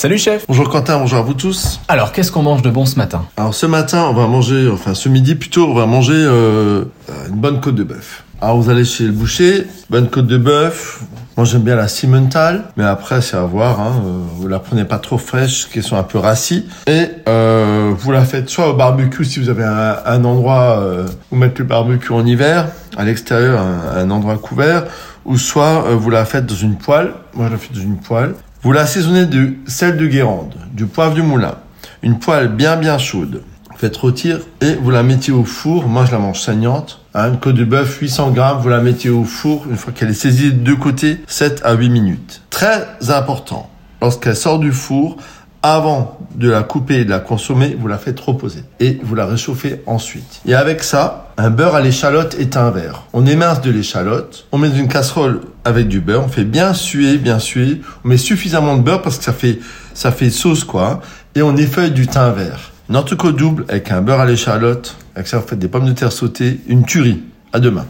Salut chef. Bonjour Quentin, bonjour à vous tous. Alors, qu'est-ce qu'on mange de bon ce matin? Alors ce matin, on va manger, enfin ce midi plutôt, on va manger euh, une bonne côte de bœuf. Alors vous allez chez le boucher, bonne côte de bœuf. Moi j'aime bien la Simmental, mais après c'est à voir. Hein, euh, vous la prenez pas trop fraîche, qui sont un peu rassis. Et euh, vous la faites soit au barbecue si vous avez un, endroit euh, où mettre le barbecue en hiver, à l'extérieur, un, un endroit couvert, ou soit euh, vous la faites dans une poêle. Moi je la fais dans une poêle. Vous l'assaisonnez de sel de Guérande, du poivre du moulin, une poêle bien bien chaude. Faites rôtir et vous la mettez au four. Moi, je la mange saignante. Hein, une côte de bœuf, 800 grammes, vous la mettez au four une fois qu'elle est saisie de deux côtés, 7 à 8 minutes. Très important, lorsqu'elle sort du four, avant de la couper et de la consommer, vous la faites reposer et vous la réchauffez ensuite. Et avec ça, un beurre à l'échalote est un verre. On émince de l'échalote, on met dans une casserole avec du beurre, on fait bien suer, bien suer, on met suffisamment de beurre parce que ça fait ça fait sauce quoi, et on effeuille du thym vert. Entrecôte double avec un beurre à l'échalote, avec ça vous faites des pommes de terre sautées, une tuerie. À demain.